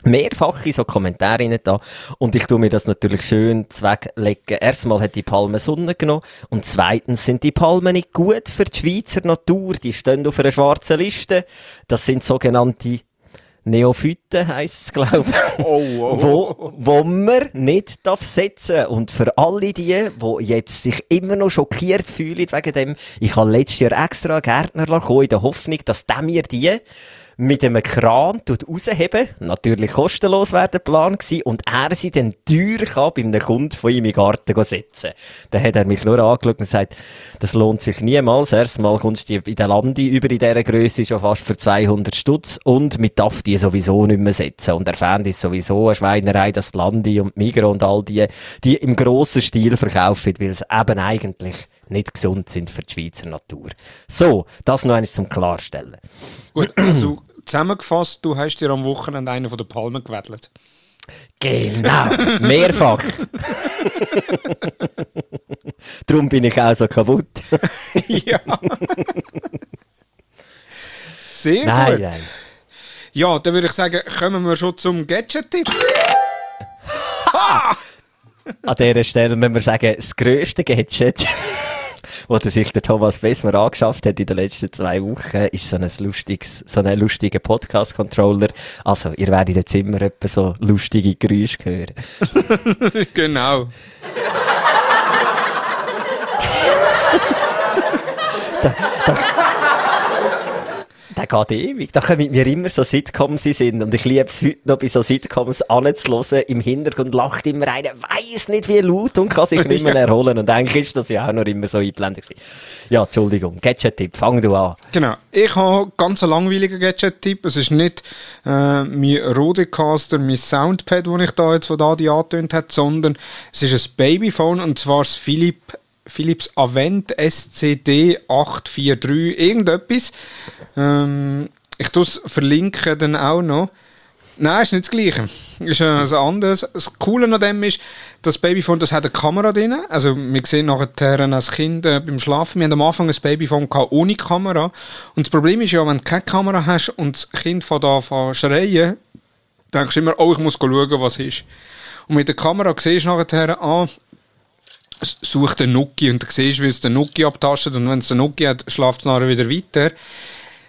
mehrfache so Kommentare rein da und ich tu mir das natürlich schön zwecklegen. Erstmal hat die Palme Sonne genommen und zweitens sind die Palmen nicht gut für die Schweizer Natur. Die stehen auf einer schwarzen Liste. Das sind sogenannte Neophyten heisst es, glaube ich. <laughs> Oh, oh, wo, wo man nicht darf setzen Und für alle die, die jetzt sich immer noch schockiert fühlen wegen dem, ich habe letztes Jahr extra einen Gärtner in der Hoffnung, dass der mir die mit einem Kran rausheben. Natürlich kostenlos wäre der Plan gewesen. Und er sie dann teuer kann bei einem Kunden von ihm im Garten setzen. Dann hat er mich nur angeschaut und gesagt, das lohnt sich niemals. Erstmal kommst du in der Lande über in dieser Größe schon fast für 200 Stutz und mit darf die sowieso nicht mehr setzen. Und er fand es sowieso eine Schweinerei, dass die Landi und Migro und all die, die im grossen Stil verkaufen, weil es eben eigentlich nicht gesund sind für die Schweizer Natur. So, das noch eines zum Klarstellen. Gut, also zusammengefasst, du hast dir am Wochenende einen von den Palmen gewedelt. Genau, <laughs> mehrfach. Darum bin ich auch so kaputt. <laughs> ja. Sehr nein, gut. Nein. Ja, dann würde ich sagen, kommen wir schon zum Gadget-Tipp. An dieser Stelle müssen wir sagen, das grösste Gadget, das sich der Thomas Besmer angeschafft hat in den letzten zwei Wochen, ist so ein lustiges, so ein lustiger Podcast-Controller. Also, ihr werdet jetzt immer etwa so lustige Geräusche hören. <laughs> genau. Der geht ewig. Da kommen mir immer so Sitcoms in Sinn. Und ich liebe es heute noch bei so Sitcoms anzuhören. Im Hintergrund lacht immer einer, weiß nicht wie laut und kann sich nicht mehr <laughs> erholen. Und eigentlich ist das ja auch noch immer so eingeblendet gewesen. Ja, Entschuldigung. Gadget-Tipp, fang du an. Genau. Ich habe ganz einen langweiligen Gadget-Tipp. Es ist nicht äh, mein Rodecaster, mein Soundpad, das ich da jetzt von da die angetönt habe, sondern es ist ein Babyphone und zwar das Philipp Philips Avent SCD 843, irgendetwas. Ähm, ich tue es verlinken dann auch noch. Nein, ist nicht das Gleiche. Ist ein anderes. Das Coole an dem ist, das Babyphone, das hat eine Kamera drin. Also, wir sehen nachher als Kind äh, beim Schlafen, wir haben am Anfang ein Babyphone gehabt, ohne Kamera. Und das Problem ist ja, wenn du keine Kamera hast und das Kind von da an schreien, denkst du immer, oh, ich muss schauen, was ist. Und mit der Kamera siehst du nachher, ah, such den Nuki und du siehst, wie es den Nuki abtastet und wenn es den Nuki hat, schlaft es nachher wieder weiter.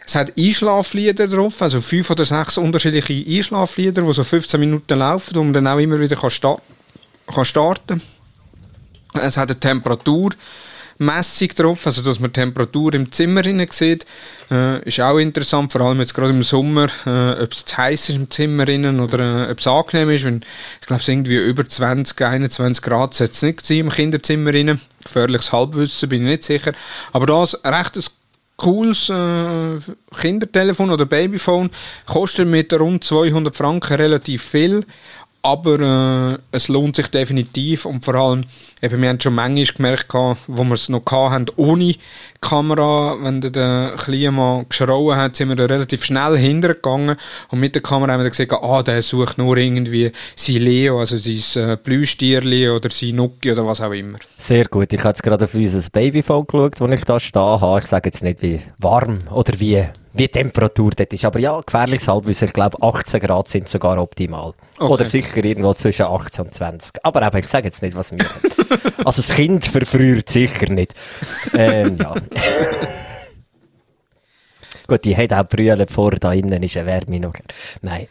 Es hat Einschlaflieder drauf, also fünf oder sechs unterschiedliche Einschlaflieder, die so 15 Minuten laufen und man dann auch immer wieder kann, start kann starten Es hat eine Temperatur, Messung drauf, also dass man die Temperatur im Zimmer sieht, äh, ist auch interessant, vor allem jetzt gerade im Sommer, äh, ob es zu heiß ist im Zimmer innen oder äh, ob es angenehm ist, wenn, ich glaube es irgendwie über 20, 21 Grad sollte es nicht im Kinderzimmer innen, gefährliches Halbwissen, bin ich nicht sicher, aber das recht ein cooles äh, Kindertelefon oder Babyphone, kostet mit rund 200 Franken relativ viel, aber äh, es lohnt sich definitiv und vor allem, eben, wir haben schon manchmal gemerkt, wo wir es noch hatten, ohne Kamera, wenn der Kleine mal geschrauen hat, sind wir da relativ schnell hintergegangen und mit der Kamera haben wir gesagt, ah, der sucht nur irgendwie sein Leo, also sein äh, Blüstierli oder sein Nuki oder was auch immer. Sehr gut, ich habe jetzt gerade auf unser Babyphone geschaut, wo ich da stehen habe. Ich sage jetzt nicht, wie warm oder wie wie Temperatur dort ist. Aber ja, gefährliches Halbwissen, ich glaube 18 Grad sind sogar optimal. Okay. Oder sicher irgendwo zwischen 18 und 20. Aber eben, ich sage jetzt nicht, was wir. <laughs> <laughs> Also das Kind verfrüht sicher nicht. Ähm, ja. <laughs> Gut, die hat auch Brühe vor, da innen ist eine Wärme noch. Nein.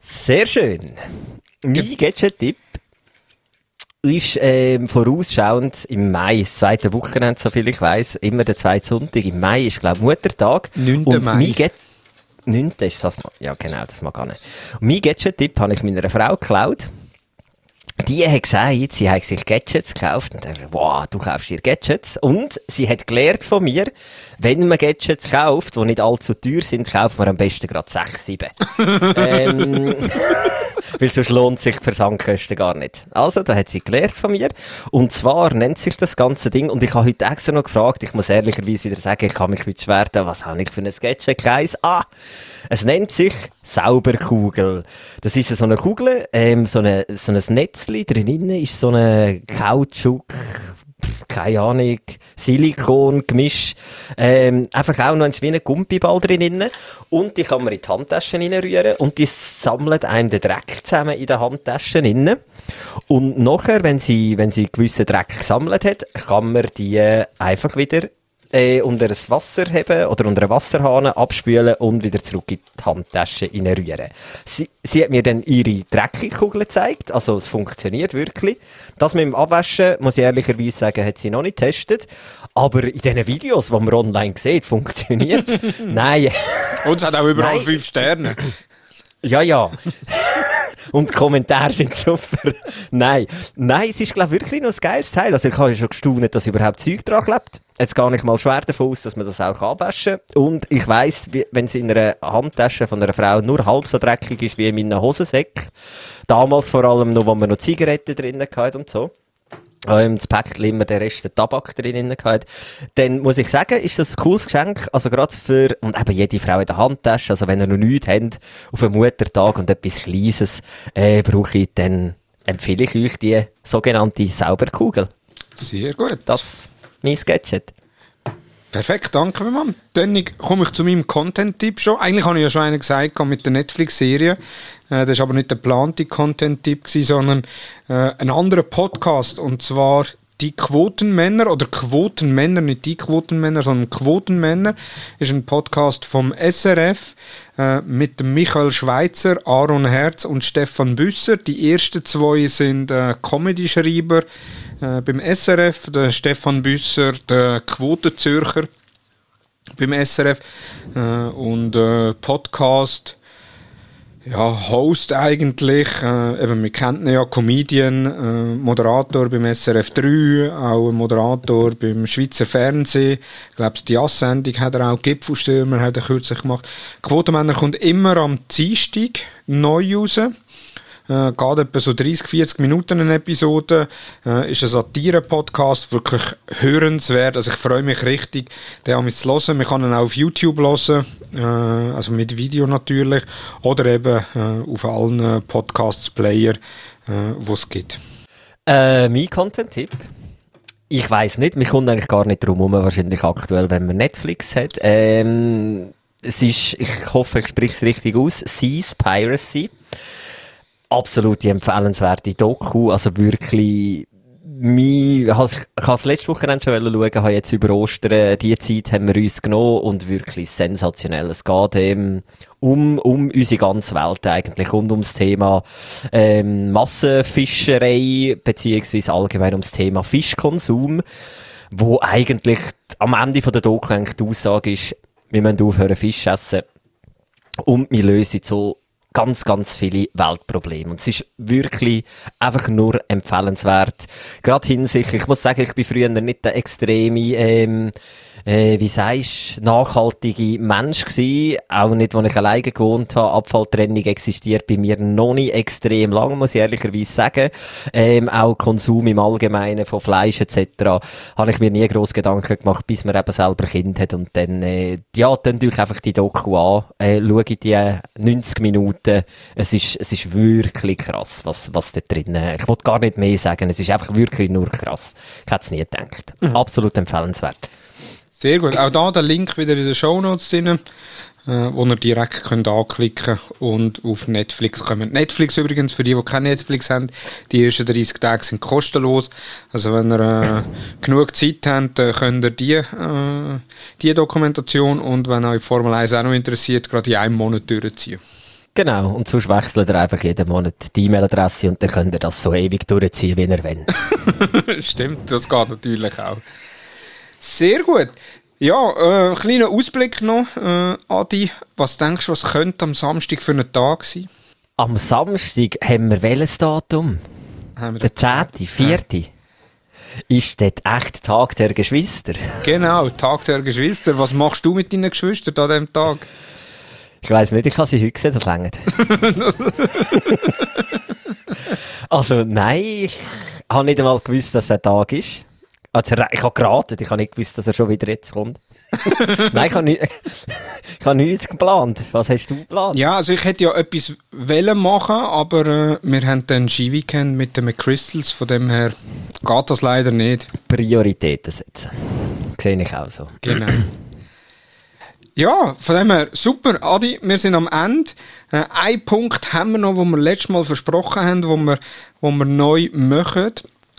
Sehr schön. Mein Gadget-Tipp ist ähm, vorausschauend im Mai, das zweite Wochenende, soviel ich weiß, immer der zweite Sonntag. Im Mai ist, glaube ich, Muttertag. 9. Und Mai. Mein 9. ist das, ja genau, das mag gar nicht. Und mein Gadget-Tipp habe ich meiner Frau geklaut. Die hat gesagt, sie hat sich Gadgets gekauft und dachte, wow, du kaufst dir Gadgets. Und sie hat gelernt von mir, wenn man Gadgets kauft, die nicht allzu teuer sind, kauft man am besten gerade 6, 7. <laughs> ähm, weil sonst lohnt sich die Versandkosten gar nicht. Also, da hat sie gelernt von mir. Und zwar nennt sich das ganze Ding, und ich habe heute extra noch gefragt, ich muss ehrlicherweise wieder sagen, ich kann mich beschweren, was habe ich für ein Gadget? Keins. Ah, es nennt sich Sauberkugel. Das ist so eine Kugel, ähm, so, eine, so ein Netzli, drinnen ist so eine Kautschuk, keine Ahnung, Silikon-Gemisch. Ähm, einfach auch noch ein schöner Gumpiball drin. Und die kann man in die Handtaschen reinrühren und die sammelt einem den Dreck zusammen in den Handtaschen rein. Und nachher, wenn sie, wenn sie gewissen Dreck gesammelt hat, kann man die einfach wieder äh, unter das Wasser heben oder unter einen Wasserhahn abspülen und wieder zurück in die Handtasche reinrühren. Sie, sie hat mir dann ihre Dreckigkugel gezeigt, also es funktioniert wirklich. Das mit dem Abwaschen, muss ich ehrlicherweise sagen, hat sie noch nicht getestet. Aber in diesen Videos, die man online sieht, funktioniert <laughs> Nein. Und es hat auch überall Nein. fünf Sterne. Ja, ja. Und die Kommentare sind super. Nein. Nein, es ist, glaube ich, wirklich noch ein geiles Teil. Also ich habe ja schon gestaunt, dass überhaupt Zeug dran klebt. Jetzt gar nicht mal schwer davon aus, dass man das auch abwaschen kann. Und ich weiss, wenn es in einer Handtasche von einer Frau nur halb so dreckig ist wie in meinen Hosensäck, damals vor allem noch, wo man noch Zigaretten drin hatten und so, das Päckchen immer den Rest der Tabak drin gehabt. Dann muss ich sagen, ist das ein cooles Geschenk. Also gerade für, und eben jede Frau in der Handtasche, also wenn ihr noch nichts habt auf einem Muttertag und etwas Kleines äh, brauche ich, dann empfehle ich euch die sogenannte Sauberkugel. Sehr gut. Das mein Gadget. Perfekt, danke Mann. Dann komme ich zu meinem Content-Tipp schon. Eigentlich habe ich ja schon einen gesagt mit der Netflix-Serie. Äh, das war aber nicht der geplante Content-Tipp, sondern äh, ein anderer Podcast. Und zwar die Quotenmänner oder Quotenmänner, nicht die Quotenmänner, sondern Quotenmänner, ist ein Podcast vom SRF äh, mit Michael Schweitzer, Aaron Herz und Stefan Büsser. Die ersten zwei sind äh, Comedy-Schreiber äh, beim SRF, der Stefan Büsser, der Quotenzürcher beim SRF äh, und äh, Podcast ja, Host eigentlich, äh, eben, wir kennen ja Comedian, äh, Moderator beim SRF 3, auch Moderator beim Schweizer Fernsehen. Ich glaube, die Jass-Sendung hat er auch, Gipfelstürmer hat er kürzlich gemacht. Quotenmänner kommt immer am Dienstag neu raus. Äh, geht etwa so 30, 40 Minuten eine Episode. Äh, ist ein Satire-Podcast, wirklich hörenswert. Also ich freue mich richtig, den auch zu hören. Man kann ihn auch auf YouTube hören, äh, also mit Video natürlich, oder eben äh, auf allen Podcasts-Player, äh, wo es gibt. Äh, mein Content-Tipp? Ich weiß nicht, mich kommt eigentlich gar nicht drum herum, wahrscheinlich aktuell, wenn man Netflix hat. Ähm, es ist, ich hoffe, ich spreche es richtig aus, Seas Piracy absolute empfehlenswerte Doku, also wirklich ich habe es letzte Woche schon schauen, habe jetzt über Ostern, die Zeit haben wir uns genommen und wirklich sensationell. Es geht ähm, um, um unsere ganze Welt eigentlich und ums Thema ähm, Massenfischerei, beziehungsweise allgemein ums Thema Fischkonsum, wo eigentlich am Ende von der Doku eigentlich die Aussage ist, wir müssen aufhören Fisch essen und wir lösen so ganz, ganz viele Weltprobleme. Und es ist wirklich einfach nur empfehlenswert. Gerade hinsichtlich, ich muss sagen, ich bin früher nicht der extreme, ähm, äh, wie sagst nachhaltige Mensch gewesen. Auch nicht, als ich alleine gewohnt habe. Abfalltrennung existiert bei mir noch nicht extrem lang, muss ich ehrlicherweise sagen. Ähm, auch Konsum im Allgemeinen von Fleisch etc. habe ich mir nie groß Gedanken gemacht, bis man eben selber Kind hat. Und dann, äh, ja, dann tue ich einfach die Doku an, äh, schaue die 90 Minuten. Es ist, es ist wirklich krass, was, was da drin, ich wollte gar nicht mehr sagen. Es ist einfach wirklich nur krass. Ich hätte es nie gedacht. Mhm. Absolut empfehlenswert. Sehr gut. Auch da der Link wieder in den Show Notes drin, äh, wo ihr direkt könnt anklicken und auf Netflix kommen. Netflix übrigens, für die, die kein Netflix haben, die ersten 30 Tage sind kostenlos. Also wenn ihr äh, <laughs> genug Zeit habt, äh, könnt ihr die, äh, die Dokumentation und wenn euch Formel 1 auch noch interessiert, gerade in einem Monat durchziehen. Genau, und sonst wechselt ihr einfach jeden Monat die E-Mail-Adresse und dann könnt ihr das so ewig durchziehen, wie ihr wollt. <laughs> Stimmt, das geht natürlich auch. Sehr gut. Ja, äh, kleiner Ausblick noch, äh, Adi. Was denkst du, was könnte am Samstag für einen Tag sein? Am Samstag haben wir welches Datum? Haben wir der 10., 4. Ja. Ist das echt Tag der Geschwister? Genau, Tag der Geschwister. Was machst du mit deinen Geschwistern an diesem Tag? Ich weiß nicht, ich habe sie heute gesehen, das längert. <laughs> also nein, ich habe nicht einmal gewusst, dass es ein Tag ist. Also, ich habe geraten, ich habe nicht gewusst, dass er schon wieder jetzt kommt. <laughs> Nein, ich habe, nicht, <laughs> ich habe nichts geplant. Was hast du geplant? Ja, also ich hätte ja etwas wollen machen, aber äh, wir haben dann Skiweekend mit den McCrystals, von dem her geht das leider nicht. Prioritäten setzen. Sehe ich auch so. Genau. Ja, von dem her, super. Adi, wir sind am Ende. Äh, einen Punkt haben wir noch, den wir letztes Mal versprochen haben, wo wir, wo wir neu machen.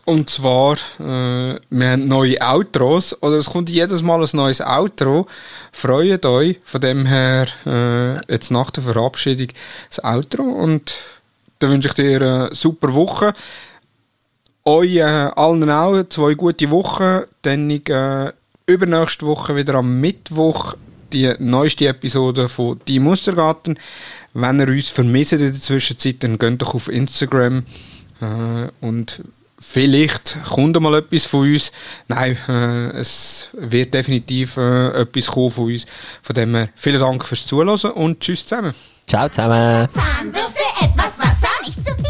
Und zwar, äh, wir haben neue Outros, oder es kommt jedes Mal ein neues Outro. Freut euch, von dem her, äh, jetzt nach der Verabschiedung das Outro und dann wünsche ich dir eine super Woche. Euch äh, allen auch zwei gute Wochen, dann äh, übernächste Woche wieder am Mittwoch die neueste Episode von Die Mustergarten. Wenn ihr uns vermisst in der Zwischenzeit, dann geht doch auf Instagram äh, und Vielleicht kommt mal etwas von uns. Nein, äh, es wird definitiv äh, etwas kommen von uns. Von dem her, vielen Dank fürs Zuhören und tschüss zusammen. Ciao zusammen. Zahnbürste etwas Wasser, nicht zu